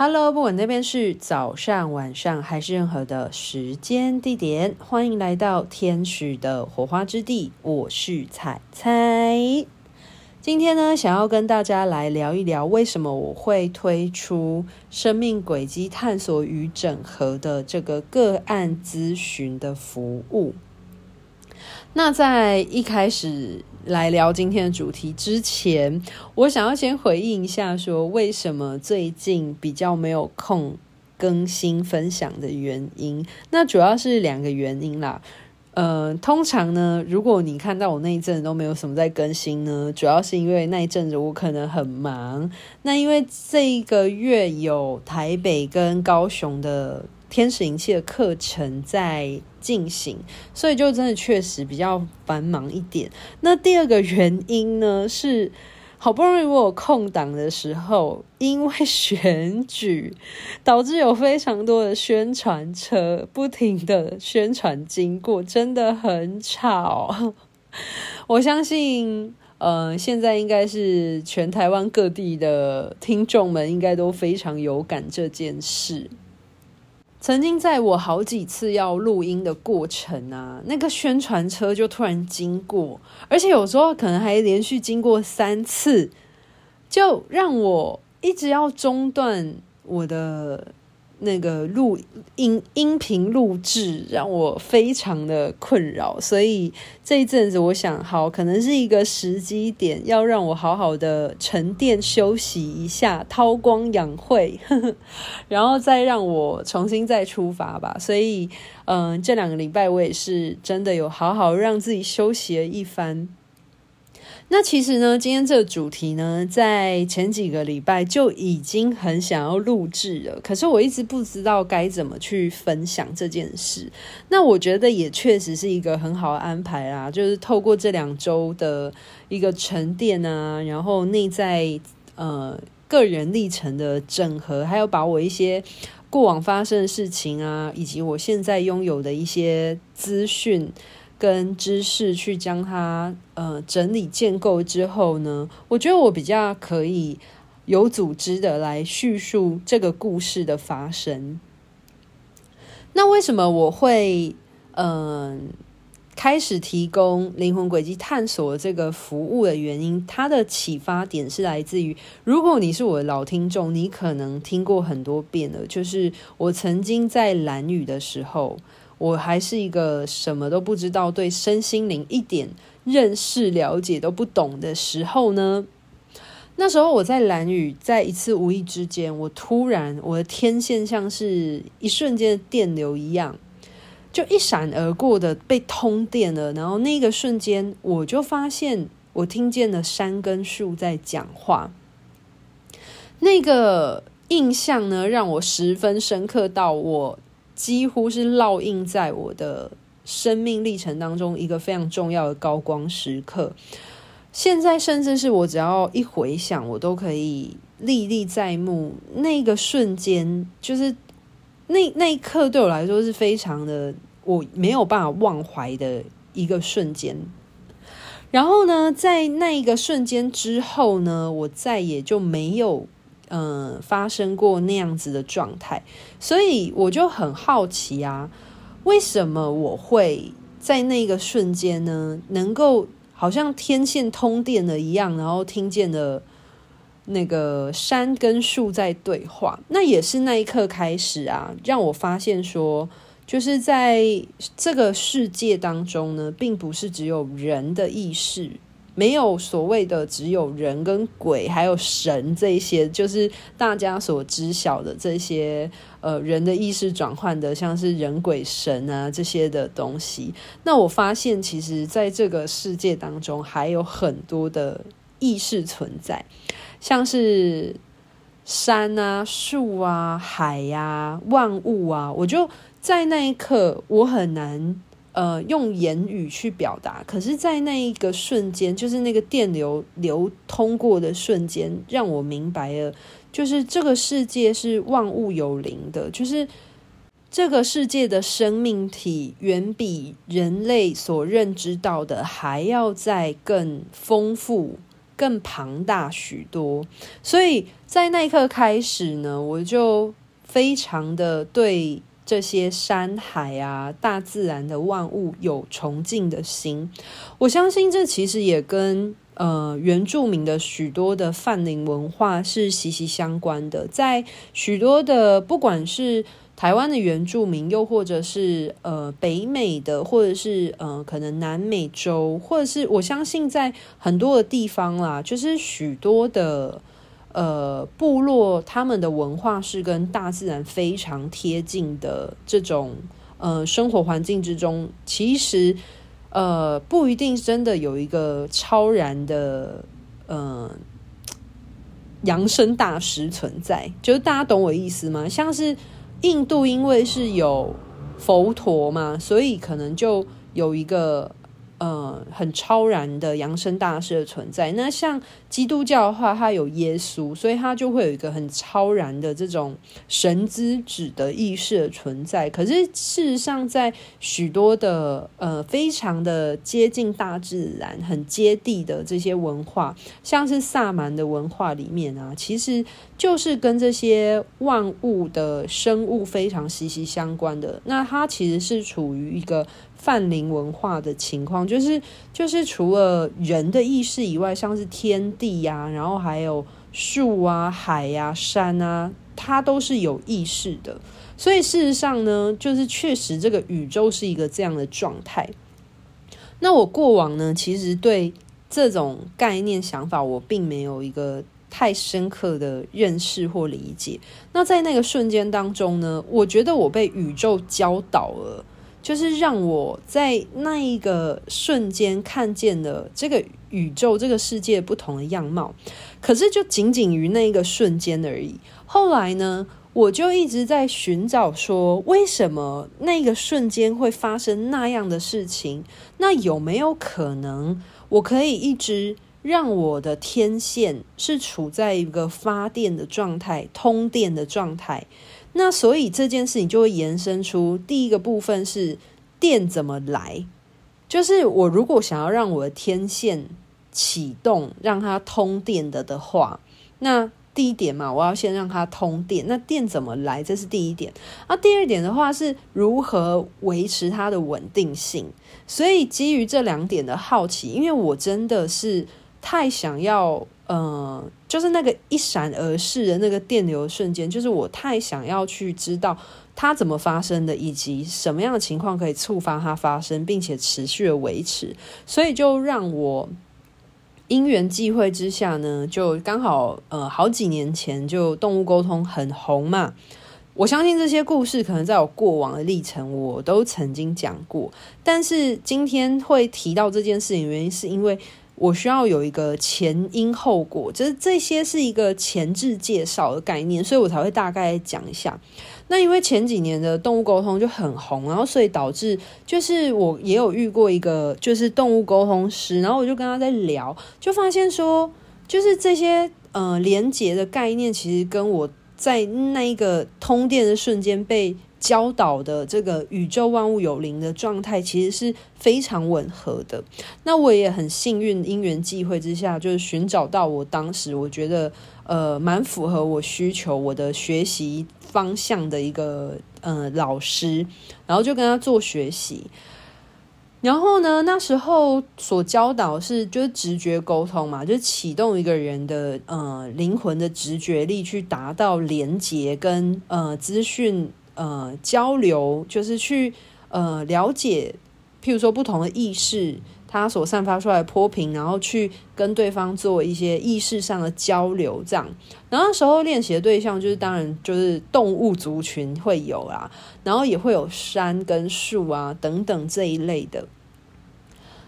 Hello，不管那边是早上、晚上还是任何的时间地点，欢迎来到天使的火花之地。我是彩彩，今天呢，想要跟大家来聊一聊，为什么我会推出生命轨迹探索与整合的这个个案咨询的服务。那在一开始来聊今天的主题之前，我想要先回应一下，说为什么最近比较没有空更新分享的原因。那主要是两个原因啦。呃，通常呢，如果你看到我那一阵子都没有什么在更新呢，主要是因为那一阵子我可能很忙。那因为这一个月有台北跟高雄的天使灵气的课程在进行，所以就真的确实比较繁忙一点。那第二个原因呢，是好不容易我有空档的时候，因为选举导致有非常多的宣传车不停的宣传经过，真的很吵。我相信，呃，现在应该是全台湾各地的听众们应该都非常有感这件事。曾经在我好几次要录音的过程啊，那个宣传车就突然经过，而且有时候可能还连续经过三次，就让我一直要中断我的。那个录音音频录制让我非常的困扰，所以这一阵子我想，好，可能是一个时机点，要让我好好的沉淀休息一下，韬光养晦，呵呵，然后再让我重新再出发吧。所以，嗯、呃，这两个礼拜我也是真的有好好让自己休息了一番。那其实呢，今天这个主题呢，在前几个礼拜就已经很想要录制了，可是我一直不知道该怎么去分享这件事。那我觉得也确实是一个很好的安排啦，就是透过这两周的一个沉淀啊，然后内在呃个人历程的整合，还有把我一些过往发生的事情啊，以及我现在拥有的一些资讯。跟知识去将它呃整理建构之后呢，我觉得我比较可以有组织的来叙述这个故事的发生。那为什么我会嗯、呃、开始提供灵魂轨迹探索这个服务的原因？它的启发点是来自于，如果你是我的老听众，你可能听过很多遍了，就是我曾经在兰屿的时候。我还是一个什么都不知道，对身心灵一点认识了解都不懂的时候呢，那时候我在兰屿，在一次无意之间，我突然我的天线像是一瞬间的电流一样，就一闪而过的被通电了。然后那个瞬间，我就发现我听见了山跟树在讲话。那个印象呢，让我十分深刻到我。几乎是烙印在我的生命历程当中一个非常重要的高光时刻。现在甚至是我只要一回想，我都可以历历在目。那个瞬间，就是那那一刻，对我来说是非常的，我没有办法忘怀的一个瞬间。然后呢，在那一个瞬间之后呢，我再也就没有。嗯，发生过那样子的状态，所以我就很好奇啊，为什么我会在那个瞬间呢，能够好像天线通电了一样，然后听见了那个山跟树在对话？那也是那一刻开始啊，让我发现说，就是在这个世界当中呢，并不是只有人的意识。没有所谓的只有人跟鬼，还有神这些，就是大家所知晓的这些呃人的意识转换的，像是人鬼神啊这些的东西。那我发现，其实在这个世界当中，还有很多的意识存在，像是山啊、树啊、海呀、啊、万物啊。我就在那一刻，我很难。呃，用言语去表达，可是，在那一个瞬间，就是那个电流流通过的瞬间，让我明白了，就是这个世界是万物有灵的，就是这个世界的生命体远比人类所认知到的还要再更丰富、更庞大许多。所以在那一刻开始呢，我就非常的对这些山海啊、大自然的万物有崇敬的心。我相信这其实也跟呃原住民的许多的泛灵文化是息息相关的，在许多的不管是。台湾的原住民，又或者是呃北美的，或者是呃可能南美洲，或者是我相信在很多的地方啦，就是许多的呃部落，他们的文化是跟大自然非常贴近的这种呃生活环境之中，其实呃不一定真的有一个超然的呃扬升大师存在，就是大家懂我意思吗？像是。印度因为是有佛陀嘛，所以可能就有一个。呃，很超然的扬升大师的存在。那像基督教的话，它有耶稣，所以它就会有一个很超然的这种神之子的意识的存在。可是事实上，在许多的呃非常的接近大自然、很接地的这些文化，像是萨满的文化里面啊，其实就是跟这些万物的生物非常息息相关的。那它其实是处于一个。泛灵文化的情况，就是就是除了人的意识以外，像是天地呀、然后还有树啊、海呀、山啊，它都是有意识的。所以事实上呢，就是确实这个宇宙是一个这样的状态。那我过往呢，其实对这种概念想法，我并没有一个太深刻的认识或理解。那在那个瞬间当中呢，我觉得我被宇宙教导了。就是让我在那一个瞬间看见了这个宇宙、这个世界不同的样貌，可是就仅仅于那一个瞬间而已。后来呢，我就一直在寻找说，为什么那个瞬间会发生那样的事情？那有没有可能，我可以一直让我的天线是处在一个发电的状态、通电的状态？那所以这件事情就会延伸出第一个部分是电怎么来，就是我如果想要让我的天线启动，让它通电的的话，那第一点嘛，我要先让它通电。那电怎么来？这是第一点。那第二点的话是如何维持它的稳定性。所以基于这两点的好奇，因为我真的是太想要。嗯，就是那个一闪而逝的那个电流瞬间，就是我太想要去知道它怎么发生的，以及什么样的情况可以触发它发生，并且持续的维持，所以就让我因缘际会之下呢，就刚好呃好几年前就动物沟通很红嘛，我相信这些故事可能在我过往的历程我都曾经讲过，但是今天会提到这件事情，原因是因为。我需要有一个前因后果，就是这些是一个前置介绍的概念，所以我才会大概讲一下。那因为前几年的动物沟通就很红，然后所以导致就是我也有遇过一个就是动物沟通师，然后我就跟他在聊，就发现说，就是这些呃连接的概念，其实跟我在那一个通电的瞬间被。教导的这个宇宙万物有灵的状态，其实是非常吻合的。那我也很幸运，因缘际会之下，就是寻找到我当时我觉得呃蛮符合我需求、我的学习方向的一个呃老师，然后就跟他做学习。然后呢，那时候所教导是就是直觉沟通嘛，就是启动一个人的呃灵魂的直觉力，去达到连接跟呃资讯。呃，交流就是去呃了解，譬如说不同的意识，它所散发出来的波频，然后去跟对方做一些意识上的交流，这样。然后那时候练习的对象就是当然就是动物族群会有啦，然后也会有山跟树啊等等这一类的。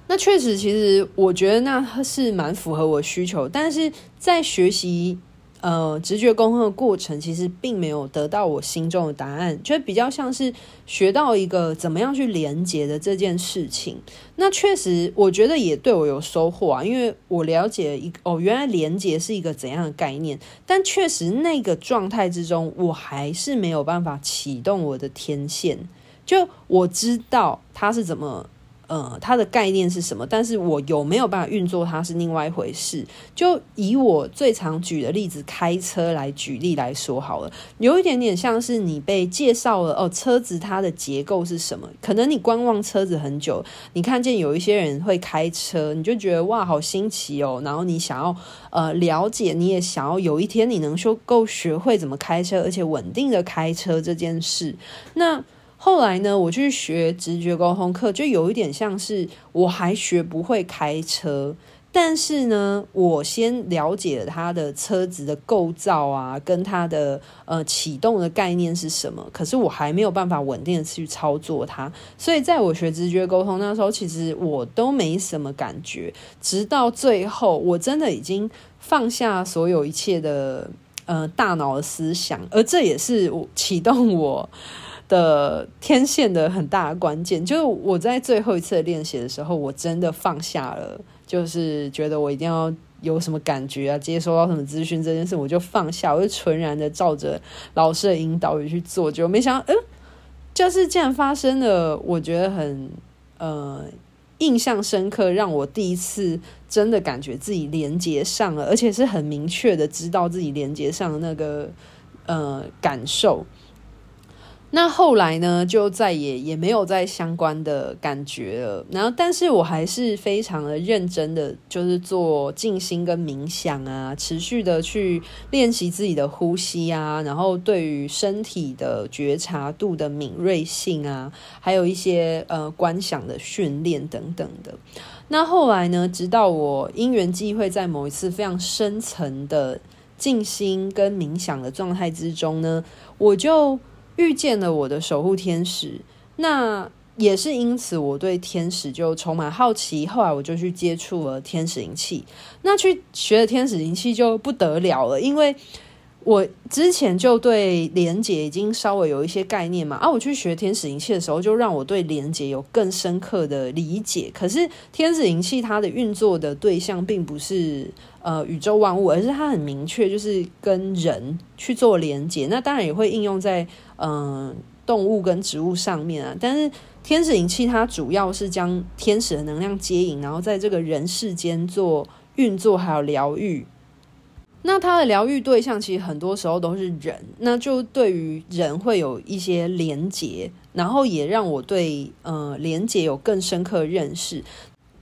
那确实，其实我觉得那是蛮符合我需求，但是在学习。呃，直觉沟通的过程其实并没有得到我心中的答案，就比较像是学到一个怎么样去连接的这件事情。那确实，我觉得也对我有收获啊，因为我了解一哦，原来连接是一个怎样的概念。但确实，那个状态之中，我还是没有办法启动我的天线。就我知道它是怎么呃，它的概念是什么？但是我有没有办法运作它是另外一回事。就以我最常举的例子，开车来举例来说好了，有一点点像是你被介绍了哦，车子它的结构是什么？可能你观望车子很久，你看见有一些人会开车，你就觉得哇，好新奇哦。然后你想要呃了解，你也想要有一天你能说够学会怎么开车，而且稳定的开车这件事。那后来呢，我去学直觉沟通课，就有一点像是我还学不会开车，但是呢，我先了解了它的车子的构造啊，跟它的呃启动的概念是什么，可是我还没有办法稳定的去操作它。所以在我学直觉沟通那时候，其实我都没什么感觉，直到最后，我真的已经放下所有一切的呃大脑的思想，而这也是我启动我。的天线的很大的关键，就是我在最后一次练习的时候，我真的放下了，就是觉得我一定要有什么感觉啊，接收到什么资讯这件事，我就放下，我就纯然的照着老师的引导语去做，就没想到，嗯，就是这样发生了，我觉得很呃印象深刻，让我第一次真的感觉自己连接上了，而且是很明确的知道自己连接上的那个呃感受。那后来呢，就再也也没有再相关的感觉了。然后，但是我还是非常的认真的，就是做静心跟冥想啊，持续的去练习自己的呼吸啊，然后对于身体的觉察度的敏锐性啊，还有一些呃观想的训练等等的。那后来呢，直到我因缘际会，在某一次非常深层的静心跟冥想的状态之中呢，我就。遇见了我的守护天使，那也是因此我对天使就充满好奇。后来我就去接触了天使灵气，那去学了天使灵气就不得了了，因为我之前就对连接已经稍微有一些概念嘛。啊，我去学天使灵气的时候，就让我对连接有更深刻的理解。可是天使灵气它的运作的对象并不是。呃，宇宙万物，而是它很明确，就是跟人去做连接。那当然也会应用在嗯、呃、动物跟植物上面啊。但是天使灵气它主要是将天使的能量接引，然后在这个人世间做运作，还有疗愈。那它的疗愈对象其实很多时候都是人，那就对于人会有一些连接，然后也让我对呃连接有更深刻认识。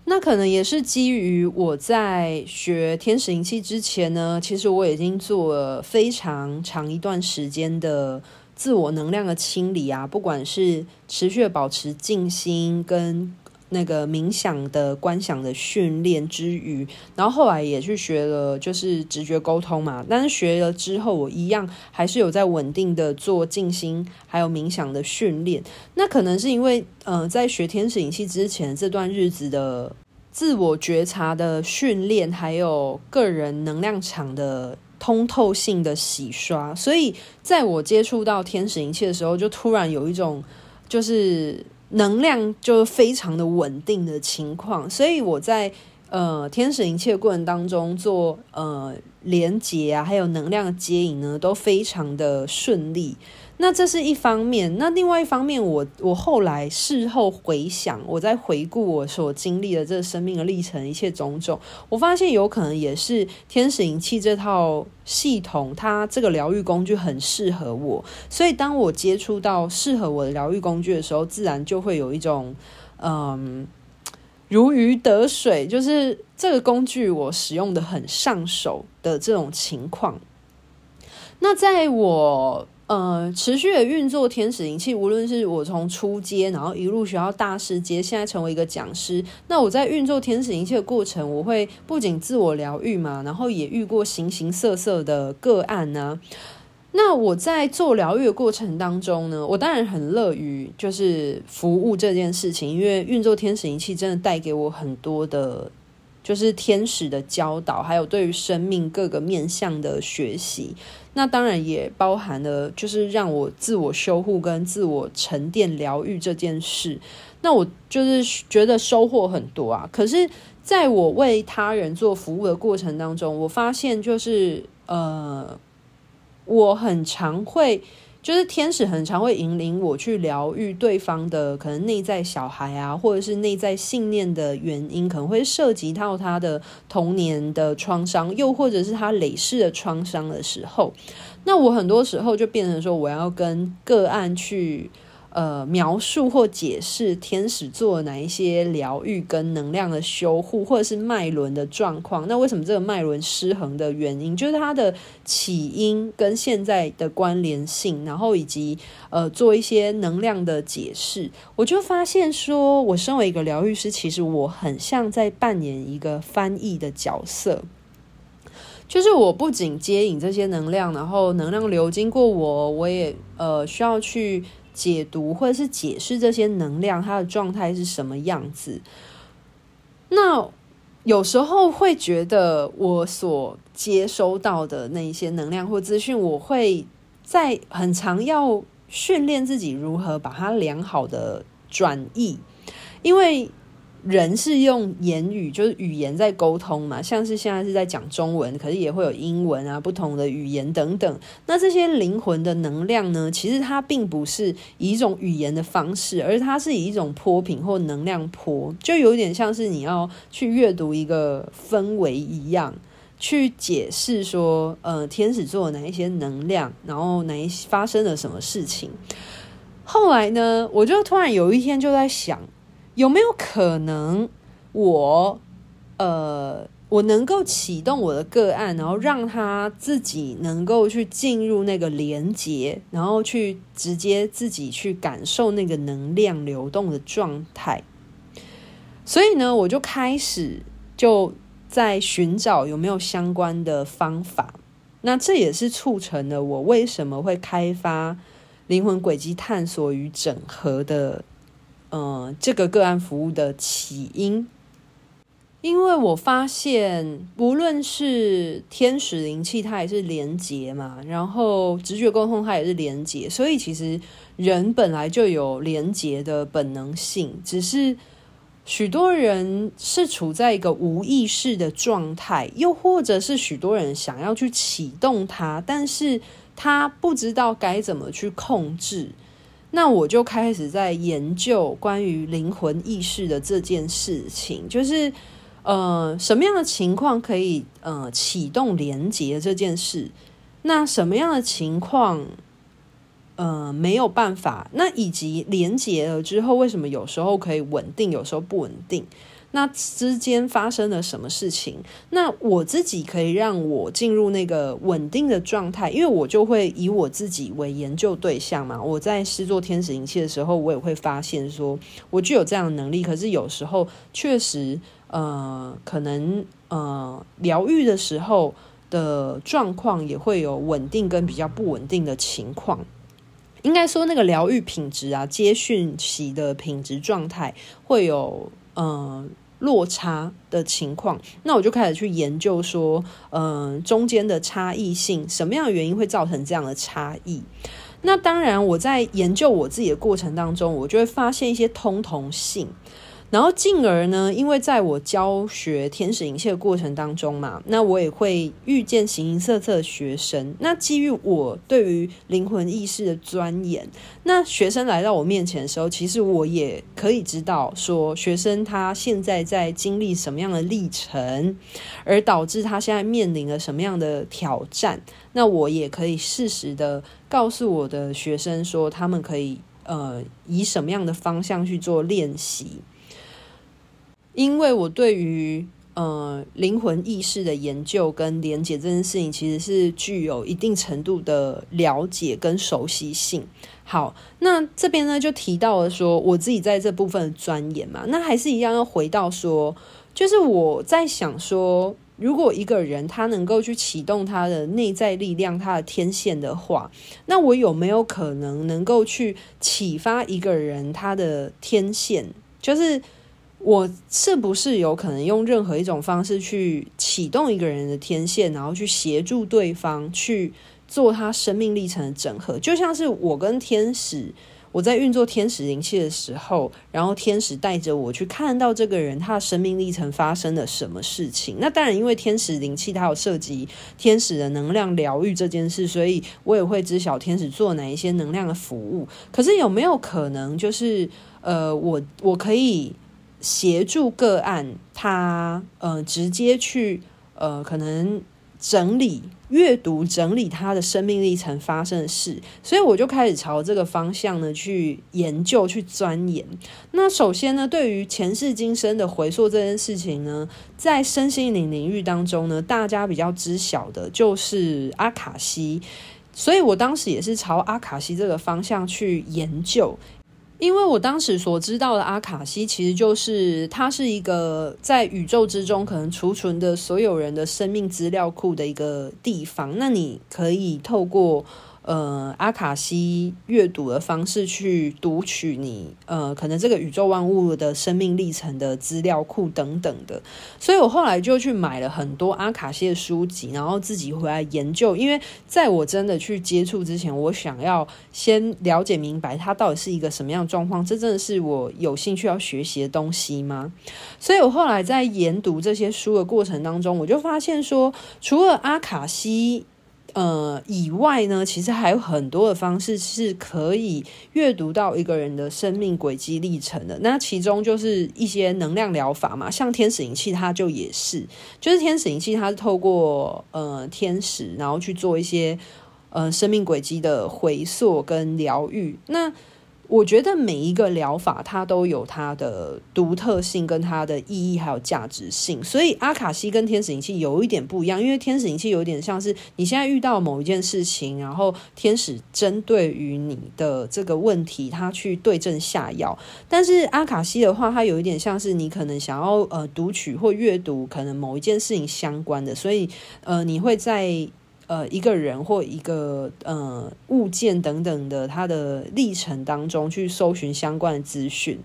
那可能也是基于我在学天使灵气之前呢，其实我已经做了非常长一段时间的自我能量的清理啊，不管是持续的保持静心跟那个冥想的观想的训练之余，然后后来也去学了就是直觉沟通嘛，但是学了之后，我一样还是有在稳定的做静心还有冥想的训练。那可能是因为呃，在学天使引气之前这段日子的自我觉察的训练，还有个人能量场的通透性的洗刷，所以在我接触到天使灵气的时候，就突然有一种就是。能量就非常的稳定的情况，所以我在呃天使灵气的过程当中做呃连接啊，还有能量的接引呢，都非常的顺利。那这是一方面，那另外一方面我，我我后来事后回想，我在回顾我所经历的这个生命的历程，一切种种，我发现有可能也是天使灵气这套系统，它这个疗愈工具很适合我，所以当我接触到适合我的疗愈工具的时候，自然就会有一种嗯如鱼得水，就是这个工具我使用的很上手的这种情况。那在我。呃，持续的运作天使灵气，无论是我从初阶，然后一路学到大师阶，现在成为一个讲师。那我在运作天使灵气的过程，我会不仅自我疗愈嘛，然后也遇过形形色色的个案呢。那我在做疗愈的过程当中呢，我当然很乐于就是服务这件事情，因为运作天使灵气真的带给我很多的，就是天使的教导，还有对于生命各个面向的学习。那当然也包含了，就是让我自我修护跟自我沉淀疗愈这件事。那我就是觉得收获很多啊。可是，在我为他人做服务的过程当中，我发现就是呃，我很常会就是天使很常会引领我去疗愈对方的可能内在小孩啊，或者是内在信念的原因，可能会涉及到他的童年的创伤，又或者是他累世的创伤的时候，那我很多时候就变成说，我要跟个案去。呃，描述或解释天使做哪一些疗愈跟能量的修护，或者是脉轮的状况。那为什么这个脉轮失衡的原因，就是它的起因跟现在的关联性，然后以及呃做一些能量的解释。我就发现说，我身为一个疗愈师，其实我很像在扮演一个翻译的角色，就是我不仅接引这些能量，然后能量流经过我，我也呃需要去。解读或者是解释这些能量，它的状态是什么样子？那有时候会觉得我所接收到的那一些能量或资讯，我会在很常要训练自己如何把它良好的转译，因为。人是用言语，就是语言在沟通嘛，像是现在是在讲中文，可是也会有英文啊，不同的语言等等。那这些灵魂的能量呢，其实它并不是以一种语言的方式，而它是以一种波频或能量波，就有点像是你要去阅读一个氛围一样，去解释说，呃，天使座哪一些能量，然后哪一发生了什么事情。后来呢，我就突然有一天就在想。有没有可能我，呃，我能够启动我的个案，然后让他自己能够去进入那个连接，然后去直接自己去感受那个能量流动的状态。所以呢，我就开始就在寻找有没有相关的方法。那这也是促成了我为什么会开发灵魂轨迹探索与整合的。嗯，这个个案服务的起因，因为我发现，无论是天使灵气，它也是连接嘛，然后直觉沟通，它也是连接，所以其实人本来就有连接的本能性，只是许多人是处在一个无意识的状态，又或者是许多人想要去启动它，但是他不知道该怎么去控制。那我就开始在研究关于灵魂意识的这件事情，就是呃，什么样的情况可以呃启动连接这件事？那什么样的情况呃没有办法？那以及连接了之后，为什么有时候可以稳定，有时候不稳定？那之间发生了什么事情？那我自己可以让我进入那个稳定的状态，因为我就会以我自己为研究对象嘛。我在试做天使灵气的时候，我也会发现说，我具有这样的能力。可是有时候确实，呃，可能呃，疗愈的时候的状况也会有稳定跟比较不稳定的情况。应该说，那个疗愈品质啊，接讯息的品质状态会有。嗯、落差的情况，那我就开始去研究说，嗯、中间的差异性，什么样的原因会造成这样的差异？那当然，我在研究我自己的过程当中，我就会发现一些通同性。然后进而呢，因为在我教学天使灵气的过程当中嘛，那我也会遇见形形色色的学生。那基于我对于灵魂意识的钻研，那学生来到我面前的时候，其实我也可以知道说，学生他现在在经历什么样的历程，而导致他现在面临了什么样的挑战。那我也可以适时的告诉我的学生说，他们可以呃以什么样的方向去做练习。因为我对于呃灵魂意识的研究跟连接这件事情，其实是具有一定程度的了解跟熟悉性。好，那这边呢就提到了说，我自己在这部分的钻研嘛，那还是一样要回到说，就是我在想说，如果一个人他能够去启动他的内在力量，他的天线的话，那我有没有可能能够去启发一个人他的天线，就是。我是不是有可能用任何一种方式去启动一个人的天线，然后去协助对方去做他生命历程的整合？就像是我跟天使，我在运作天使灵气的时候，然后天使带着我去看到这个人他的生命历程发生了什么事情。那当然，因为天使灵气它有涉及天使的能量疗愈这件事，所以我也会知晓天使做哪一些能量的服务。可是有没有可能，就是呃，我我可以协助个案他呃直接去呃可能。整理、阅读、整理他的生命历程发生的事，所以我就开始朝这个方向呢去研究、去钻研。那首先呢，对于前世今生的回溯这件事情呢，在身心灵领域当中呢，大家比较知晓的就是阿卡西，所以我当时也是朝阿卡西这个方向去研究。因为我当时所知道的阿卡西，其实就是它是一个在宇宙之中可能储存的所有人的生命资料库的一个地方。那你可以透过。呃，阿卡西阅读的方式去读取你呃，可能这个宇宙万物的生命历程的资料库等等的，所以我后来就去买了很多阿卡西的书籍，然后自己回来研究。因为在我真的去接触之前，我想要先了解明白它到底是一个什么样的状况，这真的是我有兴趣要学习的东西吗？所以我后来在研读这些书的过程当中，我就发现说，除了阿卡西。呃，以外呢，其实还有很多的方式是可以阅读到一个人的生命轨迹历程的。那其中就是一些能量疗法嘛，像天使仪器，它就也是，就是天使仪器，它是透过呃天使，然后去做一些呃生命轨迹的回溯跟疗愈。那我觉得每一个疗法它都有它的独特性跟它的意义还有价值性，所以阿卡西跟天使灵气有一点不一样，因为天使灵气有点像是你现在遇到某一件事情，然后天使针对于你的这个问题，它去对症下药，但是阿卡西的话，它有一点像是你可能想要呃读取或阅读可能某一件事情相关的，所以呃你会在。呃，一个人或一个呃物件等等的，它的历程当中去搜寻相关的资讯。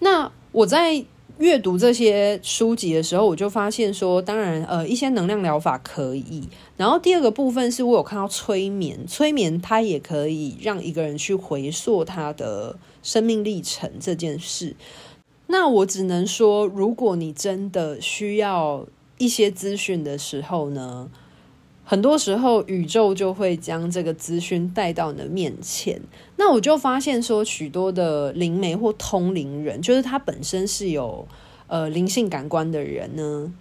那我在阅读这些书籍的时候，我就发现说，当然，呃，一些能量疗法可以。然后第二个部分是我有看到催眠，催眠它也可以让一个人去回溯他的生命历程这件事。那我只能说，如果你真的需要一些资讯的时候呢，很多时候，宇宙就会将这个资讯带到你的面前。那我就发现说，许多的灵媒或通灵人，就是他本身是有呃灵性感官的人呢，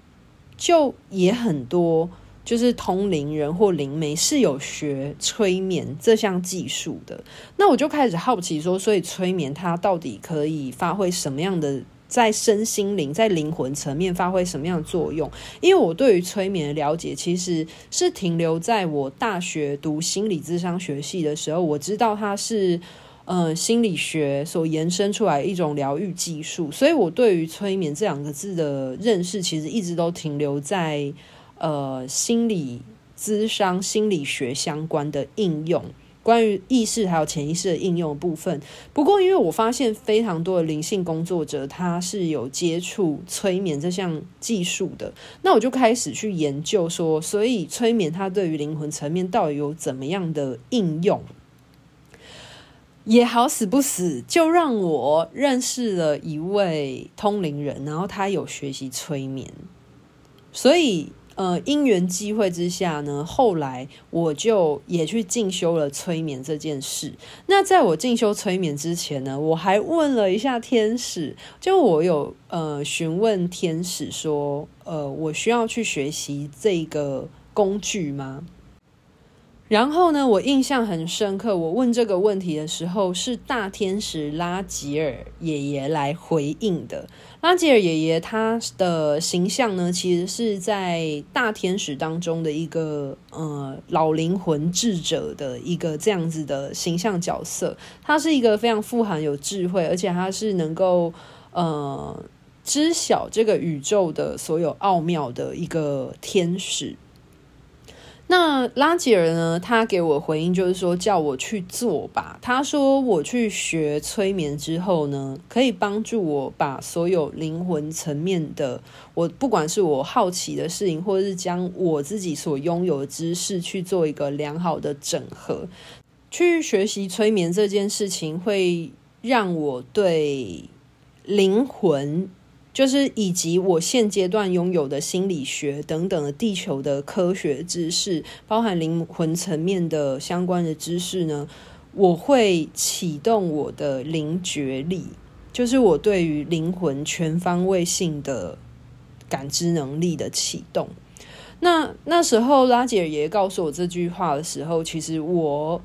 就也很多，就是通灵人或灵媒是有学催眠这项技术的。那我就开始好奇说，所以催眠它到底可以发挥什么样的？在身心灵、在灵魂层面发挥什么样的作用？因为我对于催眠的了解，其实是停留在我大学读心理咨商学系的时候，我知道它是呃心理学所延伸出来一种疗愈技术，所以我对于催眠这两个字的认识，其实一直都停留在呃心理咨商、心理学相关的应用。关于意识还有潜意识的应用部分，不过因为我发现非常多的灵性工作者他是有接触催眠这项技术的，那我就开始去研究说，所以催眠它对于灵魂层面到底有怎么样的应用？也好死不死，就让我认识了一位通灵人，然后他有学习催眠，所以。呃，因缘机会之下呢，后来我就也去进修了催眠这件事。那在我进修催眠之前呢，我还问了一下天使，就我有呃询问天使说，呃，我需要去学习这个工具吗？然后呢，我印象很深刻。我问这个问题的时候，是大天使拉吉尔爷爷来回应的。拉吉尔爷爷他的形象呢，其实是在大天使当中的一个呃老灵魂智者的一个这样子的形象角色。他是一个非常富含有智慧，而且他是能够呃知晓这个宇宙的所有奥妙的一个天使。那拉吉尔呢？他给我回应就是说，叫我去做吧。他说我去学催眠之后呢，可以帮助我把所有灵魂层面的我，不管是我好奇的事情，或者是将我自己所拥有的知识去做一个良好的整合。去学习催眠这件事情，会让我对灵魂，就是以及我现阶段拥有的心理学等等的地球的科学知识，包含灵魂层面的相关的知识呢，我会启动我的灵觉力，就是我对于灵魂全方位性的感知能力的启动。那那时候拉杰尔爷告诉我这句话的时候，其实我。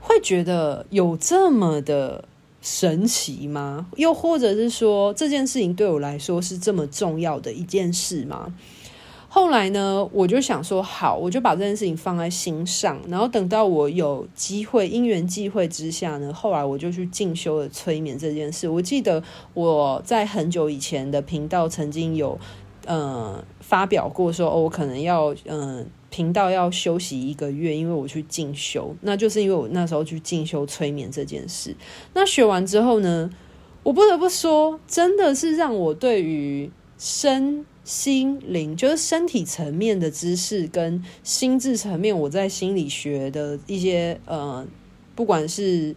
会觉得有这么的神奇吗？又或者是说，这件事情对我来说是这么重要的一件事吗？后来呢，我就想说，好，我就把这件事情放在心上，然后等到我有机会，因缘际会之下呢，后来我就去进修了催眠这件事。我记得我在很久以前的频道曾经有，呃，发表过说，哦，我可能要，嗯、频道要休息一个月，因为我去进修，那就是因为我那时候去进修催眠这件事。那学完之后呢，我不得不说，真的是让我对于身心灵，就是身体层面的知识跟心智层面，我在心理学的一些呃，不管是。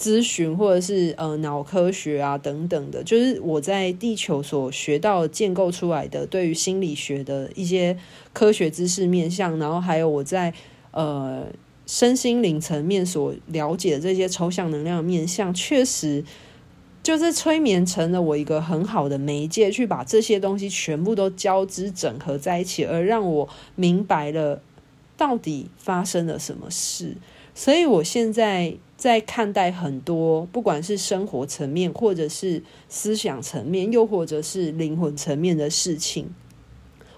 咨询或者是呃脑科学啊等等的，就是我在地球所学到建构出来的对于心理学的一些科学知识面向，然后还有我在呃身心灵层面所了解的这些抽象能量的面向，确实就是催眠成了我一个很好的媒介，去把这些东西全部都交织整合在一起，而让我明白了到底发生了什么事。所以我现在。在看待很多，不管是生活层面，或者是思想层面，又或者是灵魂层面的事情，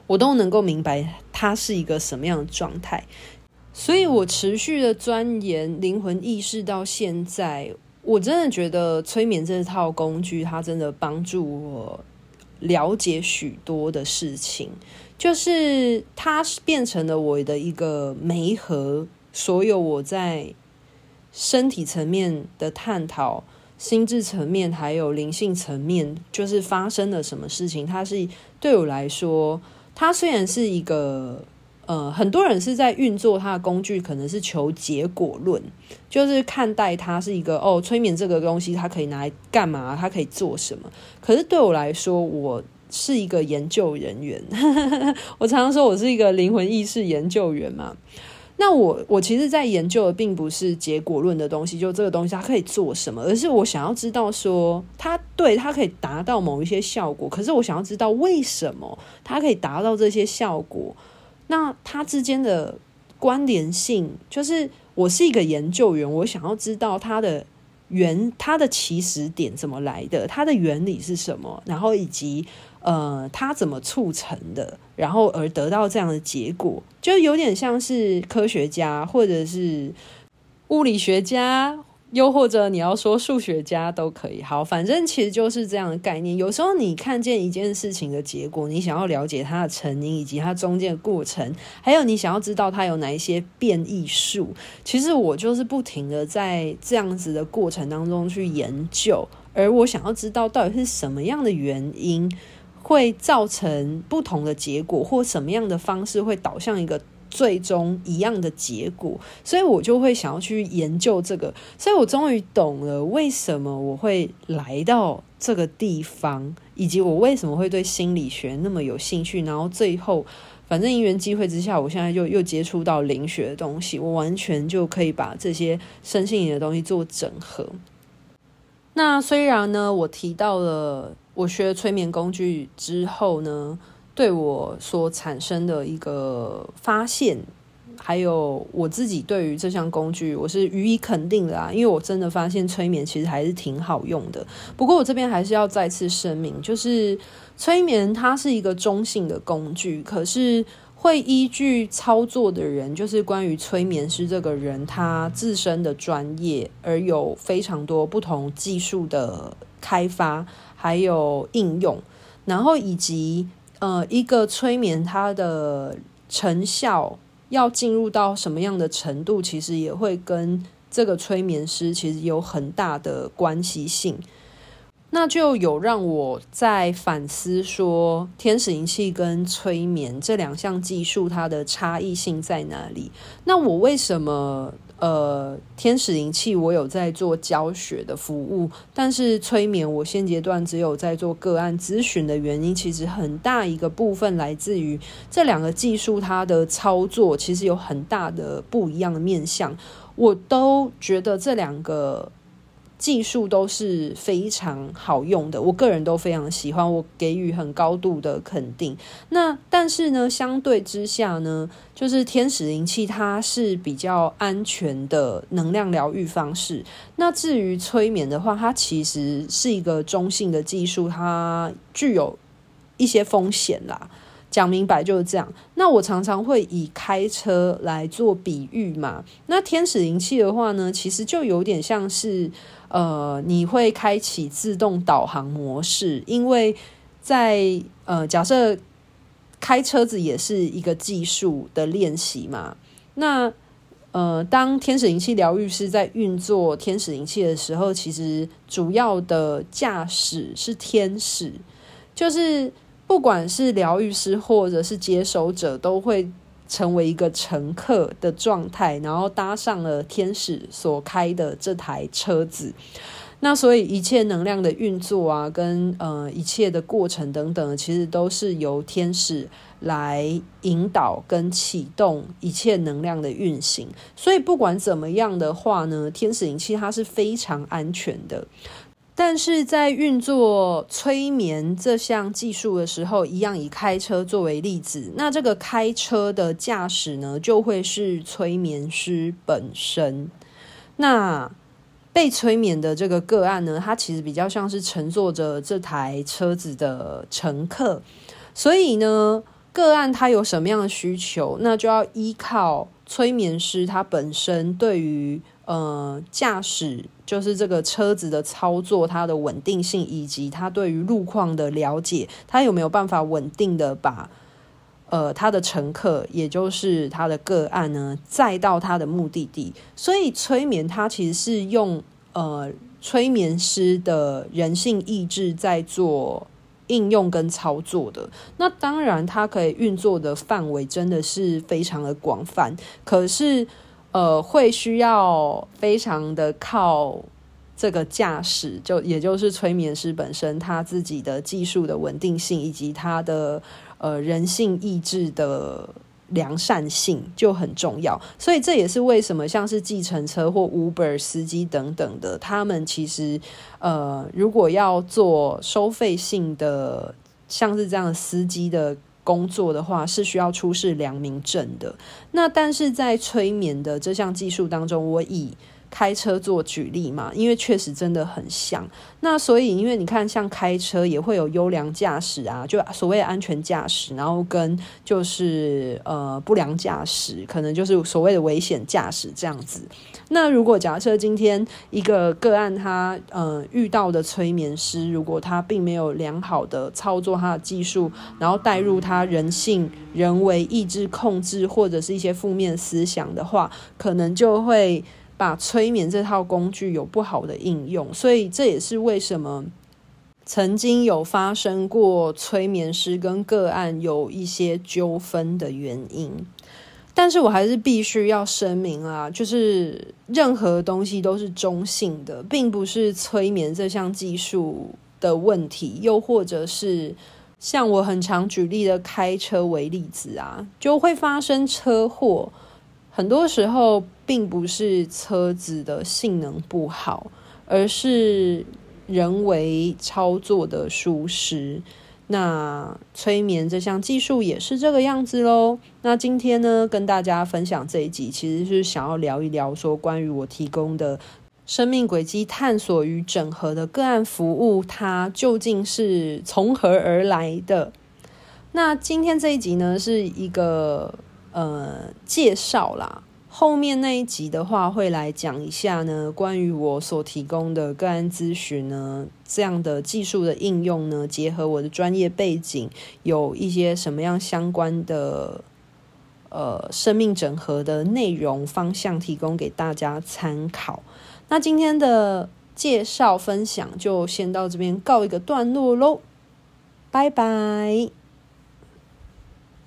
我都能够明白它是一个什么样的状态。所以我持续的钻研灵魂意识到现在，我真的觉得催眠这套工具，它真的帮助我了解许多的事情，就是它变成了我的一个媒合，所有我在。身体层面的探讨，心智层面还有灵性层面，就是发生了什么事情。它是对我来说，它虽然是一个呃，很多人是在运作它的工具，可能是求结果论，就是看待它是一个哦，催眠这个东西，它可以拿来干嘛？它可以做什么？可是对我来说，我是一个研究人员，我常常说我是一个灵魂意识研究员嘛。那我我其实，在研究的并不是结果论的东西，就这个东西它可以做什么，而是我想要知道说，它对它可以达到某一些效果，可是我想要知道为什么它可以达到这些效果，那它之间的关联性，就是我是一个研究员，我想要知道它的原它的起始点怎么来的，它的原理是什么，然后以及。呃，它怎么促成的？然后而得到这样的结果，就有点像是科学家，或者是物理学家，又或者你要说数学家都可以。好，反正其实就是这样的概念。有时候你看见一件事情的结果，你想要了解它的成因以及它中间的过程，还有你想要知道它有哪一些变异数。其实我就是不停的在这样子的过程当中去研究，而我想要知道到底是什么样的原因。会造成不同的结果，或什么样的方式会导向一个最终一样的结果，所以我就会想要去研究这个，所以我终于懂了为什么我会来到这个地方，以及我为什么会对心理学那么有兴趣。然后最后，反正因缘机会之下，我现在就又接触到灵学的东西，我完全就可以把这些身心灵的东西做整合。那虽然呢，我提到了。我学催眠工具之后呢，对我所产生的一个发现，还有我自己对于这项工具，我是予以肯定的啊，因为我真的发现催眠其实还是挺好用的。不过我这边还是要再次声明，就是催眠它是一个中性的工具，可是。会依据操作的人，就是关于催眠师这个人他自身的专业，而有非常多不同技术的开发，还有应用，然后以及呃一个催眠它的成效要进入到什么样的程度，其实也会跟这个催眠师其实有很大的关系性。那就有让我在反思说，天使灵气跟催眠这两项技术它的差异性在哪里？那我为什么呃，天使灵气我有在做教学的服务，但是催眠我现阶段只有在做个案咨询的原因，其实很大一个部分来自于这两个技术它的操作其实有很大的不一样的面向，我都觉得这两个。技术都是非常好用的，我个人都非常喜欢，我给予很高度的肯定。那但是呢，相对之下呢，就是天使灵气它是比较安全的能量疗愈方式。那至于催眠的话，它其实是一个中性的技术，它具有一些风险啦。讲明白就是这样。那我常常会以开车来做比喻嘛。那天使灵气的话呢，其实就有点像是。呃，你会开启自动导航模式，因为在呃，假设开车子也是一个技术的练习嘛。那呃，当天使灵气疗愈师在运作天使灵气的时候，其实主要的驾驶是天使，就是不管是疗愈师或者是接收者，都会。成为一个乘客的状态，然后搭上了天使所开的这台车子。那所以一切能量的运作啊，跟呃一切的过程等等，其实都是由天使来引导跟启动一切能量的运行。所以不管怎么样的话呢，天使灵气它是非常安全的。但是在运作催眠这项技术的时候，一样以开车作为例子，那这个开车的驾驶呢，就会是催眠师本身。那被催眠的这个个案呢，他其实比较像是乘坐着这台车子的乘客，所以呢，个案他有什么样的需求，那就要依靠催眠师他本身对于。呃，驾驶就是这个车子的操作，它的稳定性以及它对于路况的了解，它有没有办法稳定的把呃他的乘客，也就是他的个案呢，载到他的目的地？所以催眠它其实是用呃催眠师的人性意志在做应用跟操作的。那当然，它可以运作的范围真的是非常的广泛，可是。呃，会需要非常的靠这个驾驶，就也就是催眠师本身他自己的技术的稳定性，以及他的呃人性意志的良善性就很重要。所以这也是为什么像是计程车或 Uber 司机等等的，他们其实呃，如果要做收费性的，像是这样的司机的。工作的话是需要出示良民证的，那但是在催眠的这项技术当中，我以开车做举例嘛，因为确实真的很像。那所以，因为你看，像开车也会有优良驾驶啊，就所谓安全驾驶，然后跟就是呃不良驾驶，可能就是所谓的危险驾驶这样子。那如果假设今天一个个案他呃遇到的催眠师，如果他并没有良好的操作他的技术，然后带入他人性、人为意志控制或者是一些负面思想的话，可能就会。把催眠这套工具有不好的应用，所以这也是为什么曾经有发生过催眠师跟个案有一些纠纷的原因。但是我还是必须要声明啊，就是任何东西都是中性的，并不是催眠这项技术的问题，又或者是像我很常举例的开车为例子啊，就会发生车祸。很多时候并不是车子的性能不好，而是人为操作的疏失。那催眠这项技术也是这个样子喽。那今天呢，跟大家分享这一集，其实是想要聊一聊说关于我提供的生命轨迹探索与整合的个案服务，它究竟是从何而来的？那今天这一集呢，是一个。呃，介绍啦，后面那一集的话会来讲一下呢，关于我所提供的个案咨询呢，这样的技术的应用呢，结合我的专业背景，有一些什么样相关的呃生命整合的内容方向提供给大家参考。那今天的介绍分享就先到这边告一个段落喽，拜拜。